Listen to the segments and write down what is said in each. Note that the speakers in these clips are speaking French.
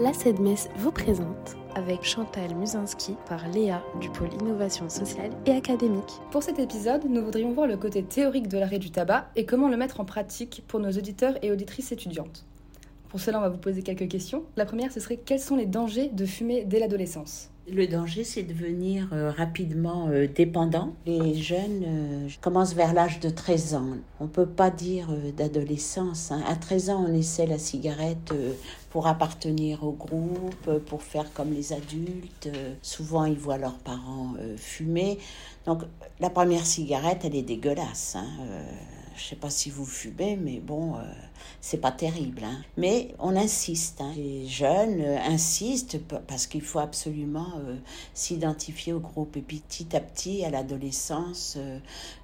la CEDMES vous présente avec Chantal Musinski par Léa du pôle innovation sociale et académique. Pour cet épisode, nous voudrions voir le côté théorique de l'arrêt du tabac et comment le mettre en pratique pour nos auditeurs et auditrices étudiantes. Pour cela, on va vous poser quelques questions. La première, ce serait quels sont les dangers de fumer dès l'adolescence? Le danger, c'est de devenir euh, rapidement euh, dépendant. Les jeunes euh, commencent vers l'âge de 13 ans. On ne peut pas dire d'adolescence. Hein. À 13 ans, on essaie la cigarette pour appartenir au groupe, pour faire comme les adultes. Souvent, ils voient leurs parents fumer. Donc, la première cigarette, elle est dégueulasse. Hein je sais pas si vous fumez, mais bon, euh, c'est pas terrible. Hein. Mais on insiste. Hein. Les jeunes euh, insistent parce qu'il faut absolument euh, s'identifier au groupe. Et puis petit à petit, à l'adolescence,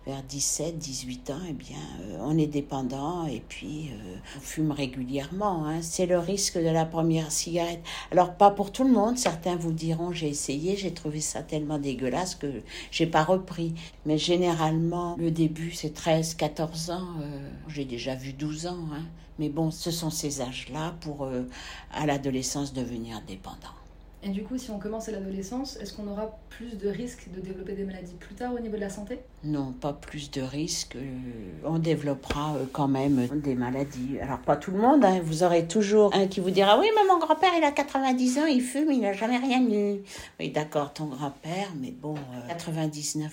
vers 17, 18 ans, eh bien, on est dépendant et puis on fume régulièrement. Hein. C'est le risque de la première cigarette. Alors pas pour tout le monde. Certains vous diront j'ai essayé, j'ai trouvé ça tellement dégueulasse que j'ai pas repris. Mais généralement, le début c'est 13, 14 euh, j'ai déjà vu 12 ans, hein. mais bon, ce sont ces âges-là pour, euh, à l'adolescence, devenir dépendant. Et du coup, si on commence à l'adolescence, est-ce qu'on aura plus de risques de développer des maladies plus tard au niveau de la santé? Non, pas plus de risques. Euh, on développera euh, quand même des maladies. Alors, pas tout le monde. Hein. Vous aurez toujours un qui vous dira Oui, mais mon grand-père, il a 90 ans, il fume, il n'a jamais rien eu. Oui, d'accord, ton grand-père, mais bon, 99%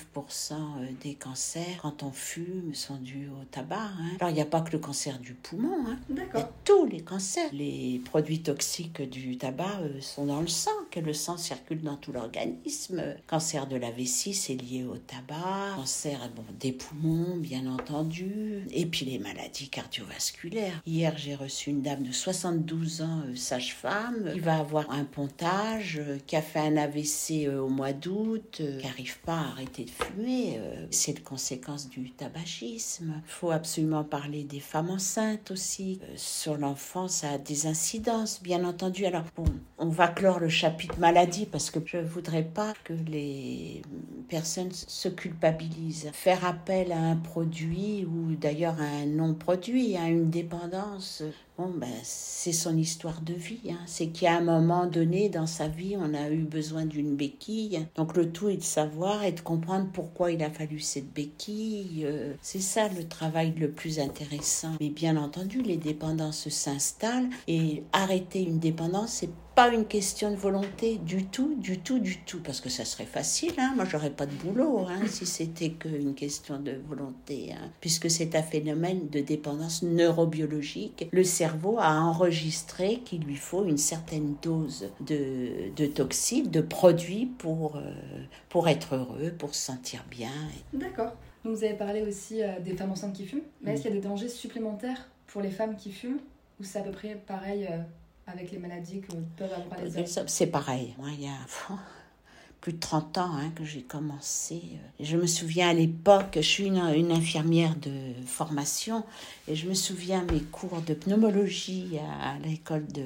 euh, des cancers, quand on fume, sont dus au tabac. Hein. Alors, il n'y a pas que le cancer du poumon. Hein. D'accord. tous les cancers. Les produits toxiques du tabac sont dans le sang que le sang circule dans tout l'organisme. Cancer de la vessie, c'est lié au tabac. Cancer bon, des poumons, bien entendu. Et puis les maladies cardiovasculaires. Hier, j'ai reçu une dame de 72 ans, euh, sage-femme, qui va avoir un pontage, euh, qui a fait un AVC euh, au mois d'août, qui n'arrive pas à arrêter de fumer. c'est une conséquence du tabagisme. Il faut absolument parler des femmes enceintes aussi. sur l'enfant, ça a des incidences, bien entendu. Alors, bon, on va clore le chapitre chapitre maladie parce que je voudrais pas que les personnes se culpabilisent. Faire appel à un produit ou d'ailleurs à un non-produit, à une dépendance, bon, ben, c'est son histoire de vie. Hein. C'est qu'à un moment donné dans sa vie, on a eu besoin d'une béquille. Donc le tout est de savoir et de comprendre pourquoi il a fallu cette béquille. Euh, c'est ça le travail le plus intéressant. Mais bien entendu, les dépendances s'installent et arrêter une dépendance, c'est pas une question de volonté du tout, du tout, du tout, parce que ça serait facile. Hein. Moi, j'aurais pas de boulot hein, si c'était qu'une question de volonté, hein. puisque c'est un phénomène de dépendance neurobiologique. Le cerveau a enregistré qu'il lui faut une certaine dose de, de toxines, de produits pour, euh, pour être heureux, pour se sentir bien. D'accord. vous avez parlé aussi euh, des femmes enceintes qui fument, mais est-ce qu'il y a des dangers supplémentaires pour les femmes qui fument? Ou c'est à peu près pareil euh, avec les maladies que peuvent avoir les hommes? C'est pareil. Il y a plus de 30 ans hein, que j'ai commencé. Je me souviens à l'époque, je suis une, infirmière de formation, et je me souviens mes cours de pneumologie à, l'école de...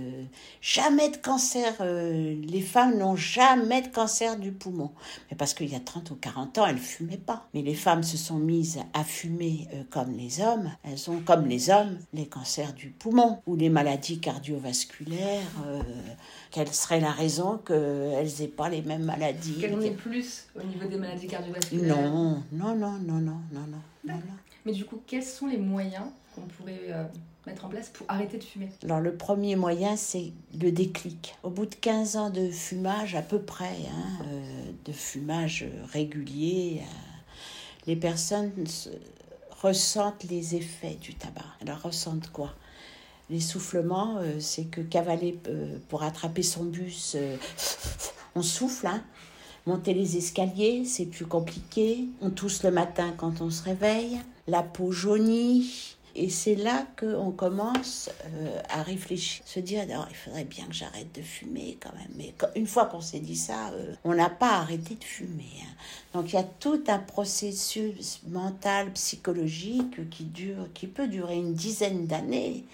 Jamais de cancer, euh, les femmes n'ont jamais de cancer du poumon. Mais parce qu'il y a 30 ou 40 ans, elles fumaient pas. Mais les femmes se sont mises à fumer euh, comme les hommes. Elles ont, comme les hommes, les cancers du poumon ou les maladies cardiovasculaires. Euh, quelle serait la raison qu'elles n'aient pas les mêmes maladies En aient plus au niveau des maladies cardiovasculaires Non, non, non, non, non, non, non. Mais du coup, quels sont les moyens qu'on pourrait euh, mettre en place pour arrêter de fumer? Alors le premier moyen, c'est le déclic. Au bout de 15 ans de fumage, à peu près, hein, euh, de fumage régulier, euh, les personnes ressentent les effets du tabac. Alors ressentent quoi? L'essoufflement, c'est que cavaler pour attraper son bus, on souffle. Hein. Monter les escaliers, c'est plus compliqué. On tousse le matin quand on se réveille. La peau jaunit. Et c'est là qu'on commence à réfléchir, se dire oh, il faudrait bien que j'arrête de fumer quand même. Mais une fois qu'on s'est dit ça, on n'a pas arrêté de fumer. Hein. Donc il y a tout un processus mental, psychologique qui dure, qui peut durer une dizaine d'années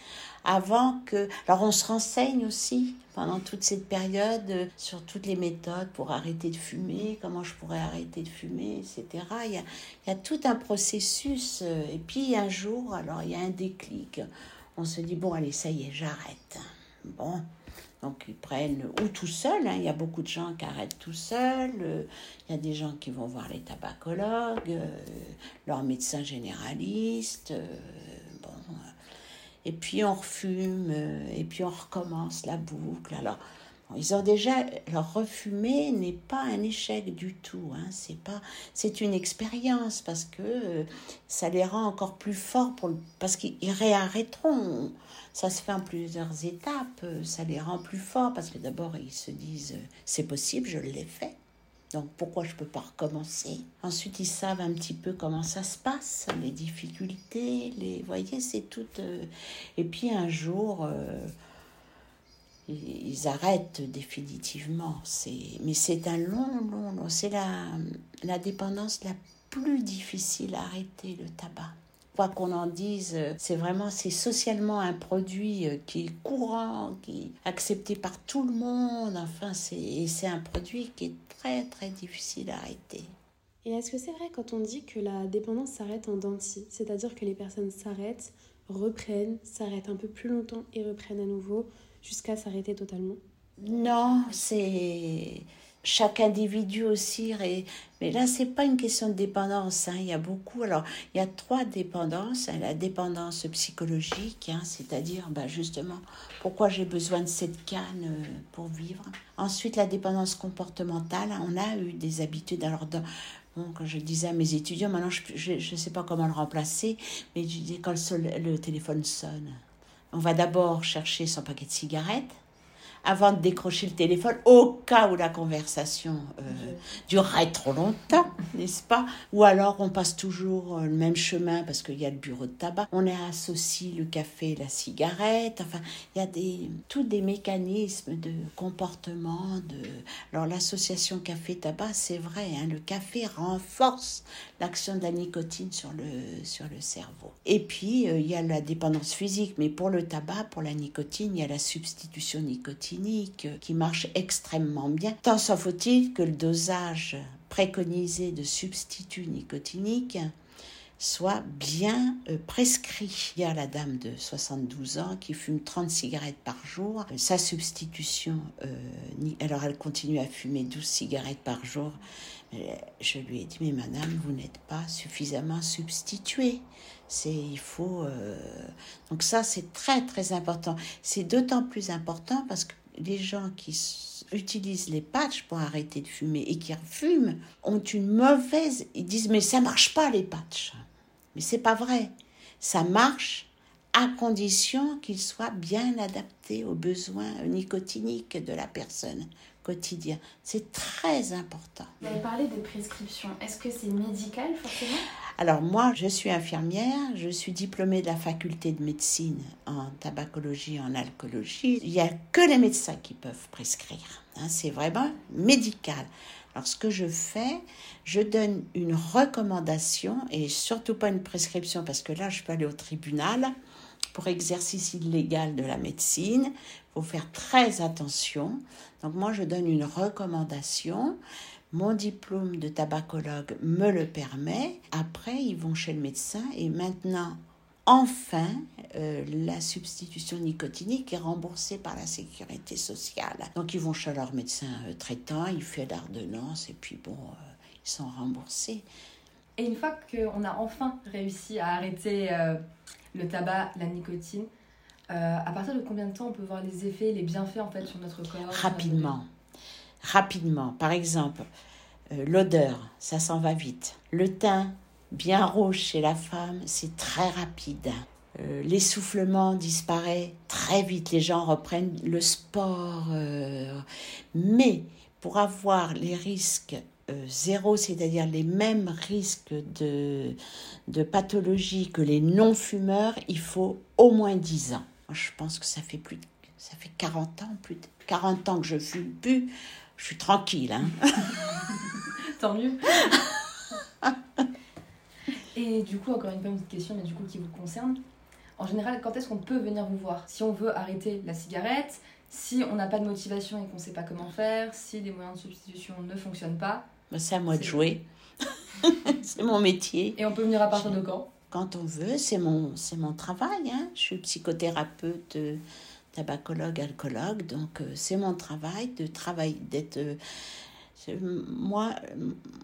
avant que... Alors on se renseigne aussi pendant toute cette période sur toutes les méthodes pour arrêter de fumer, comment je pourrais arrêter de fumer, etc. Il y a, il y a tout un processus. Euh, et puis un jour, alors il y a un déclic. On se dit, bon, allez, ça y est, j'arrête. Bon, Donc ils prennent, ou tout seuls, hein. il y a beaucoup de gens qui arrêtent tout seuls, euh, il y a des gens qui vont voir les tabacologues, euh, leurs médecins généralistes, euh, bon, et puis on refume, et puis on recommence la boucle. Alors, ils ont déjà leur refumer n'est pas un échec du tout. Hein. C'est pas, c'est une expérience parce que ça les rend encore plus forts pour parce qu'ils réarrêteront ça se fait en plusieurs étapes, euh, ça les rend plus forts parce que d'abord ils se disent euh, c'est possible, je l'ai fait. Donc pourquoi je peux pas recommencer? Ensuite ils savent un petit peu comment ça se passe, les difficultés, les voyez, c'est tout euh, et puis un jour ils arrêtent définitivement, mais c'est un long long, long. c'est la la dépendance la plus difficile à arrêter le tabac quoi qu'on en dise, c'est vraiment, c'est socialement un produit euh, qui est courant, qui est accepté par tout le monde. Enfin, c'est un produit qui est très, très difficile à arrêter. Et est-ce que c'est vrai quand on dit que la dépendance s'arrête en denti C'est-à-dire que les personnes s'arrêtent, reprennent, s'arrêtent un peu plus longtemps et reprennent à nouveau jusqu'à s'arrêter totalement Non, c'est chaque individu aussi. Mais là, c'est pas une question de dépendance. Hein. Il y a beaucoup. Alors, il y a trois dépendances. Hein. La dépendance psychologique, hein, c'est-à-dire bah, justement pourquoi j'ai besoin de cette canne euh, pour vivre. Ensuite, la dépendance comportementale. On a eu des habitudes. Alors, dans, quand je disais à mes étudiants, maintenant je ne sais pas comment le remplacer, mais quand le téléphone sonne, on va d'abord chercher son paquet de cigarettes avant de décrocher le téléphone, au cas où la conversation euh, durerait trop longtemps, n'est-ce pas? Ou alors on passe toujours euh, le même chemin parce qu'il y a le bureau de tabac. On a associé le café et la cigarette. Enfin, il y a tous des mécanismes de comportement. Alors l'association café-tabac, c'est vrai, hein, le café renforce l'action de la nicotine sur le, sur le cerveau. Et puis, euh, il y a la dépendance physique, mais pour le tabac, pour la nicotine, il y a la substitution nicotine qui marche extrêmement bien. Tant s'en faut-il que le dosage préconisé de substituts nicotiniques soit bien euh, prescrit. Il y a la dame de 72 ans qui fume 30 cigarettes par jour. Sa substitution, euh, alors elle continue à fumer 12 cigarettes par jour. Je lui ai dit, mais madame, vous n'êtes pas suffisamment substituée. C'est, il faut. Euh, donc ça, c'est très très important. C'est d'autant plus important parce que les gens qui utilisent les patchs pour arrêter de fumer et qui fument ont une mauvaise. Ils disent mais ça marche pas les patchs. Mais c'est pas vrai. Ça marche à condition qu'ils soient bien adaptés aux besoins nicotiniques de la personne quotidien. C'est très important. Vous avez parlé de prescription. Est-ce que c'est médical forcément? Alors moi, je suis infirmière, je suis diplômée de la faculté de médecine en tabacologie, en alcoolologie. Il n'y a que les médecins qui peuvent prescrire. Hein. c'est vraiment médical. Alors ce que je fais, je donne une recommandation et surtout pas une prescription parce que là, je peux aller au tribunal pour exercice illégal de la médecine. Il faut faire très attention. Donc moi, je donne une recommandation. Mon diplôme de tabacologue me le permet. Après, ils vont chez le médecin et maintenant, enfin, euh, la substitution nicotinique est remboursée par la sécurité sociale. Donc ils vont chez leur médecin euh, traitant, il fait l'ordonnance et puis bon, euh, ils sont remboursés. Et une fois qu'on a enfin réussi à arrêter le tabac, la nicotine. Euh, à partir de combien de temps on peut voir les effets, les bienfaits en fait sur notre corps Rapidement. Rapidement. Par exemple, euh, l'odeur, ça s'en va vite. Le teint, bien rouge chez la femme, c'est très rapide. Euh, l'essoufflement disparaît très vite. Les gens reprennent le sport. mais pour avoir les risques euh, zéro, c'est-à-dire les mêmes risques de, de pathologie que les non-fumeurs, il faut au moins 10 ans. je pense que ça fait plus ça fait 40 ans, plus de 40 ans que je fume plus, je suis tranquille. Hein. Tant mieux. Et du coup, encore une petite question, mais du coup qui vous concerne. En général, quand est-ce qu'on peut venir vous voir? Si on veut arrêter la cigarette, si on n'a pas de motivation et qu'on ne sait pas comment faire, si les moyens de substitution ne fonctionnent pas, c'est à moi de jouer. c'est mon métier. Et on peut venir à partir de quand? Quand on veut, c'est mon, c'est mon travail. Hein. Je suis psychothérapeute euh, tabacologue, alcoologue. Donc, euh, c'est mon travail de travailler, d'être. euh, moi,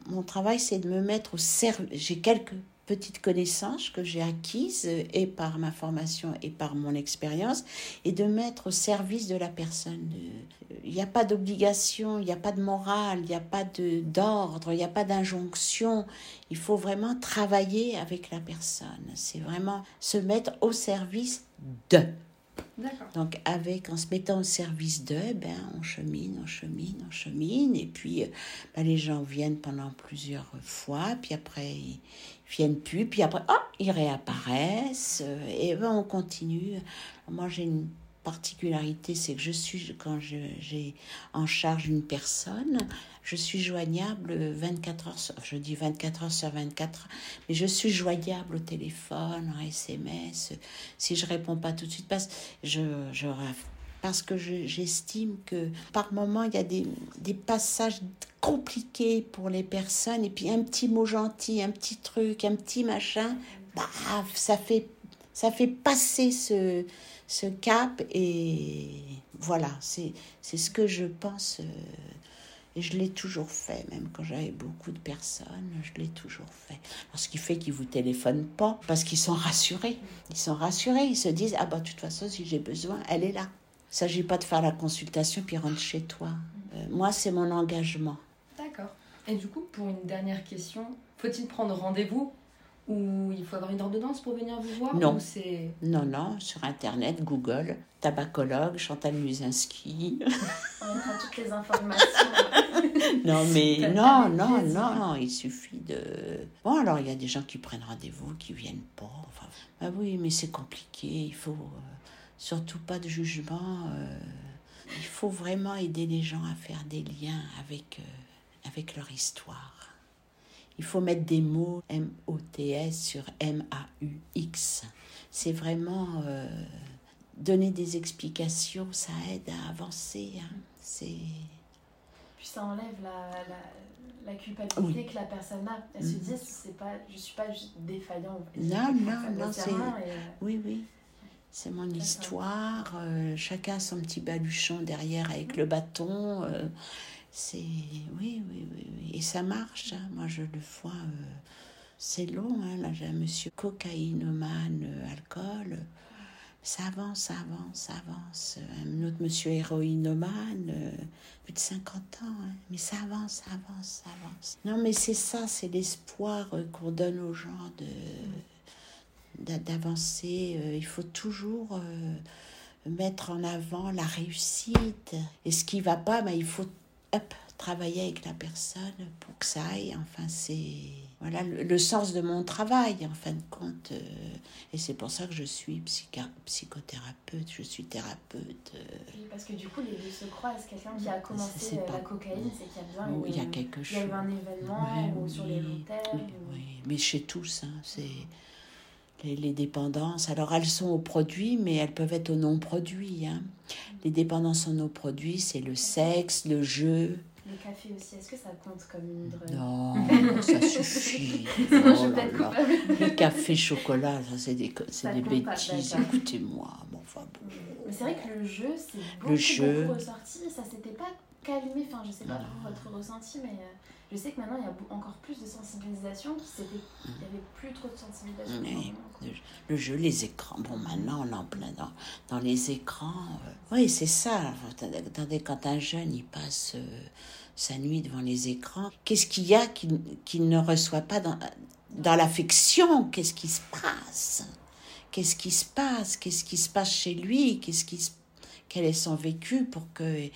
mon travail, c'est de me mettre au service. J'ai quelques petites connaissances que j'ai acquises euh, et par ma formation et par mon expérience et de mettre au service de la personne. Il n'y a pas d'obligation, il n'y a pas de morale, il n'y a pas d'ordre, il n'y a pas d'injonction. Il faut vraiment travailler avec la personne. C'est vraiment se mettre au service de. Donc, avec, en se mettant au service d'eux, ben, on chemine, on chemine, on chemine. Et puis, euh, ben, les gens viennent pendant plusieurs fois. Puis après, ils viennent plus. Puis après, oh, ils réapparaissent. euh, Et ben, on continue. Moi, j'ai particularité, c'est que je suis, quand j'ai en charge une personne, je suis joignable 24 heures sur, je dis 24 heures sur 24, mais je suis joignable au téléphone, en SMS. Si je réponds pas tout de suite, parce, que je- j'estime que par moment, il y a des, des passages compliqués pour les personnes, et puis un petit mot gentil, un petit truc, un petit machin, baf, ça fait, ça fait passer ce, ce cap, et voilà, c'est ce que je pense. euh, et je l'ai toujours fait, même quand j'avais beaucoup de personnes, je l'ai toujours fait. Alors, ce qui fait qu'ils vous téléphonent pas, parce qu'ils sont rassurés. Ils sont rassurés, ils se disent Ah, bah, de toute façon, si j'ai besoin, elle est là. Il ne s'agit pas de faire la consultation puis rentre chez toi. Euh, moi, c'est mon engagement. D'accord. Et du coup, pour une dernière question, faut-il prendre rendez-vous ou il faut avoir une ordonnance pour venir vous voir Non. Non, non, sur Internet, Google, tabacologue, Chantal Musinski. On mettra toutes les informations. Non, mais non, non, plaisir. non, il suffit de. Bon, alors il y a des gens qui prennent rendez-vous, qui viennent pas. Enfin, bah oui, mais c'est compliqué. Il faut euh, surtout pas de jugement. euh, il faut vraiment aider les gens à faire des liens avec, euh, avec leur histoire. Il faut mettre des mots M-O-T-S sur M-A-U-X. C'est vraiment euh, donner des explications, ça aide à avancer. hein. C'est. Puis ça enlève la, la, la culpabilité que la personne a. Elle se Mhm. dit, c'est pas, je suis pas juste défaillant. Non, non, non, c'est... Et, euh, Oui, oui. C'est mon histoire. euh, chacun a son petit baluchon derrière avec le bâton. euh, c'est. Oui, oui, oui, oui. Et ça marche. hein. Moi, je le vois. euh, c'est long. Hein. Là, j'ai un monsieur cocaïnomane, euh, alcool. Ça avance, ça avance, ça avance. Un autre monsieur héroïnomane, euh, plus de 50 ans. hein. Mais ça avance, ça avance, ça avance. Non, mais c'est ça, c'est l'espoir qu'on donne aux gens de d'a- d'avancer. Il faut toujours mettre en avant la réussite. Et ce qui va pas, ben, il faut hop, travailler avec la personne pour que ça aille. Enfin, c'est voilà le, le sens de mon travail, en fin de compte. euh, et c'est pour ça que je suis psychothérapeute, je suis thérapeute. euh, oui, parce que du coup, les deux se croisent. Quelqu'un qui a commencé euh, pas- la cocaïne, c'est qu'il y a bien où il y a quelque il y a chose. eu un événement Oui, ou sur les oui, ou- oui. mais chez tous, hein, c'est les, les dépendances. Alors elles sont aux produits, mais elles peuvent être aux non-produits. hein. Les dépendances aux non-produits, c'est le sexe, le jeu. Le café aussi, est-ce que ça compte comme une drogue? Non, ça suffit. Oh là. Le café, chocolat, ça c'est des, Ça des bêtises. Écoutez-moi, bon, enfin bon. Mais c'est vrai que le jeu, c'est beaucoup, jeu. beaucoup ressorti. Ça s'était pas calmé. Enfin, je sais pas pour votre ressenti, mais euh, je sais que maintenant, il y a encore plus de sensibilisation. qui s'était- Il y avait plus trop de sensibilisation. Oui. Le jeu, les écrans. Bon, maintenant, on est en plein dans, dans les écrans. euh. Oui, c'est ça. Attendez, quand un jeune, il passe euh, sa nuit devant les écrans, qu'est-ce qu'il y a qu'il ne reçoit pas dans, dans l'affection? Qu'est-ce qui se passe? Qu'est-ce qui se passe? Qu'est-ce qui se passe chez lui? Qu'est-ce qui se- Quel est son vécu pour que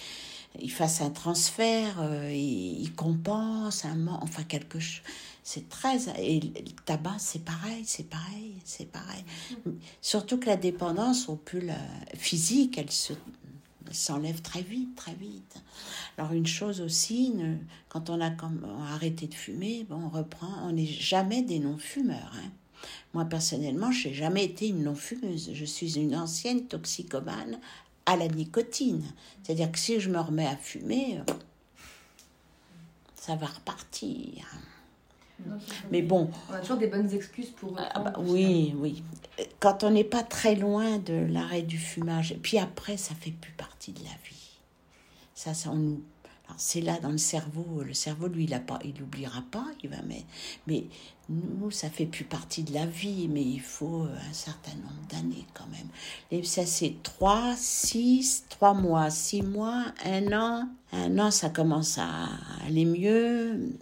il fasse un transfert, euh, il, compense enfin quelque chose. C'est très et le tabac c'est pareil, c'est pareil, c'est pareil. Surtout que la dépendance au pull physique, elle se s'enlève très vite, très vite. Alors une chose aussi, quand on a arrêté de fumer, bon, on reprend, on n'est jamais des non-fumeurs. hein. Moi personnellement, je n'ai jamais été une non-fumeuse. Je suis une ancienne toxicomane à la nicotine. C'est-à-dire que si je me remets à fumer, euh, ça va repartir. Mais bon. On a toujours des bonnes excuses pour. Ah bah oui, oui. Quand on n'est pas très loin de l'arrêt du fumage, puis après, ça fait plus partie de la vie. Ça, ça on nous c'est là dans le cerveau. Le cerveau, lui, il a pas, il n'oubliera pas. Il va mais, mais nous, ça fait plus partie de la vie. Mais il faut un certain nombre d'années quand même. Et ça, c'est trois, six, trois mois, six mois, un an. Un an, ça commence à aller mieux.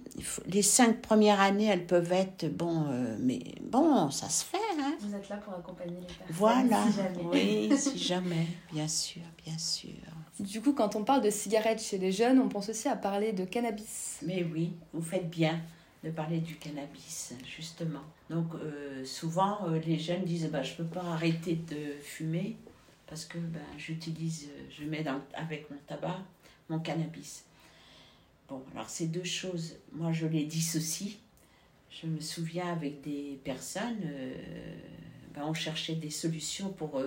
les cinq premières années, elles peuvent être bon, euh, mais bon, ça se fait. Hein. Vous êtes là pour accompagner les personnes. Voilà. Si jamais. Oui, si jamais, bien sûr, bien sûr. Du coup, quand on parle de cigarettes chez les jeunes, on pense aussi à parler de cannabis. Mais oui, vous faites bien de parler du cannabis, justement. Donc, euh, souvent, euh, les jeunes disent bah, Je ne peux pas arrêter de fumer parce que ben, j'utilise, je mets avec mon tabac mon cannabis. Bon, alors, ces deux choses, moi, je les dissocie. Je me souviens avec des personnes, euh, ben, on cherchait des solutions pour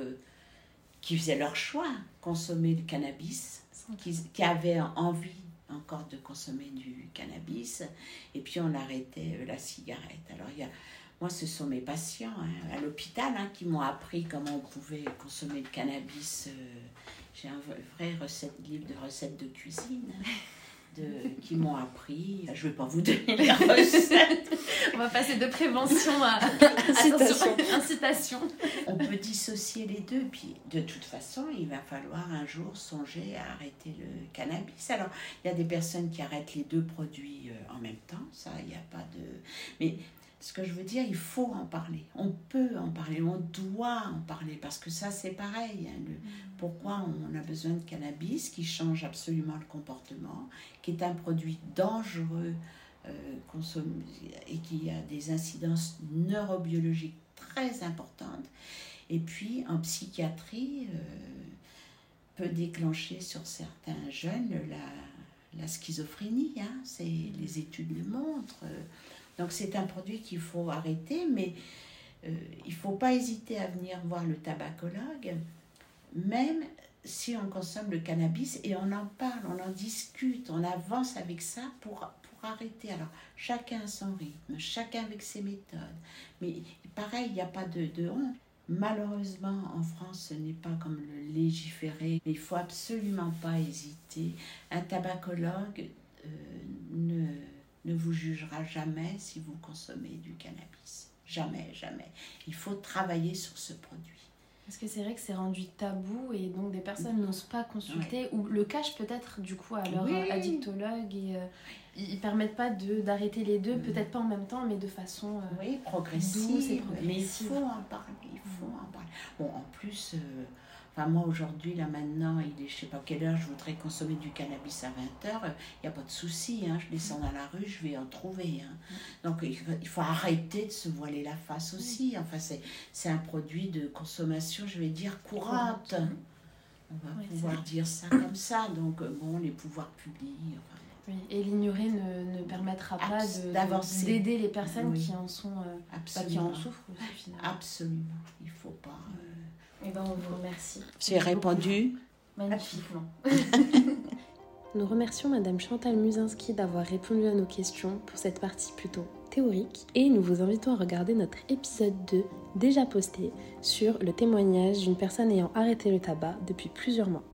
qui faisaient leur choix, consommer le cannabis, qui, qui avaient envie encore de consommer du cannabis, et puis on arrêtait euh, la cigarette. Alors il y a, moi, ce sont mes patients hein, à l'hôpital hein, qui m'ont appris comment on pouvait consommer le cannabis. Euh, j'ai un vrai recette, livre de recettes de cuisine. Qui m'ont appris. Je ne vais pas vous donner les recettes. On va passer de prévention à incitation. On peut dissocier les deux. Puis de toute façon, il va falloir un jour songer à arrêter le cannabis. Alors, il y a des personnes qui arrêtent les deux produits euh, en même temps. Ça, il n'y a pas de. Mais ce que je veux dire, il faut en parler. On peut en parler, on doit en parler parce que ça, c'est pareil. Hein, mm. pourquoi on a besoin de cannabis qui change absolument le comportement, qui est un produit dangereux euh, et qui a des incidences neurobiologiques très importantes. Et puis, en psychiatrie, euh, peut déclencher sur certains jeunes la, la schizophrénie. Hein, c'est, les études le montrent. Donc c'est un produit qu'il faut arrêter, mais euh, il ne faut pas hésiter à venir voir le tabacologue, même si on consomme le cannabis, et on en parle, on en discute, on avance avec ça pour, pour arrêter. Alors chacun à son rythme, chacun avec ses méthodes. Mais pareil, il n'y a pas de, de honte. Malheureusement, en France, ce n'est pas comme le légiférer, mais il faut absolument pas hésiter. Un tabacologue euh, ne ne vous jugera jamais si vous consommez du cannabis. Jamais, jamais. Il faut travailler sur ce produit. Parce que c'est vrai que c'est rendu tabou et donc des personnes n'osent pas consulter ou le cachent peut-être du coup à leur addictologue et euh, ils permettent pas de d'arrêter les deux, peut-être pas en même temps mais de façon euh, oui, progressive. Mais il faut en parler, il faut en parler. Bon, en plus, euh, moi, aujourd'hui, là, maintenant, il est je sais pas quelle heure, je voudrais consommer du cannabis à 20 heures. Il n'y a pas de souci. Hein, je descends dans la rue, je vais en trouver. Hein. Donc, il faut, arrêter de se voiler la face aussi. Enfin, c'est un produit de consommation, je vais dire, courante. On va pouvoir dire ça comme ça. Donc, euh, bon, les pouvoirs publics. oui, et l'ignorer ne, ne, permettra pas d'aider les personnes qui en sont euh, qui en souffrent aussi, finalement. Absolument. Il ne faut pas. Euh, eh ben, on vous remercie. C'est répondu Magnifiquement. Nous remercions Madame Chantal Musinski d'avoir répondu à nos questions pour cette partie plutôt théorique et nous vous invitons à regarder notre épisode 2 déjà posté sur le témoignage d'une personne ayant arrêté le tabac depuis plusieurs mois.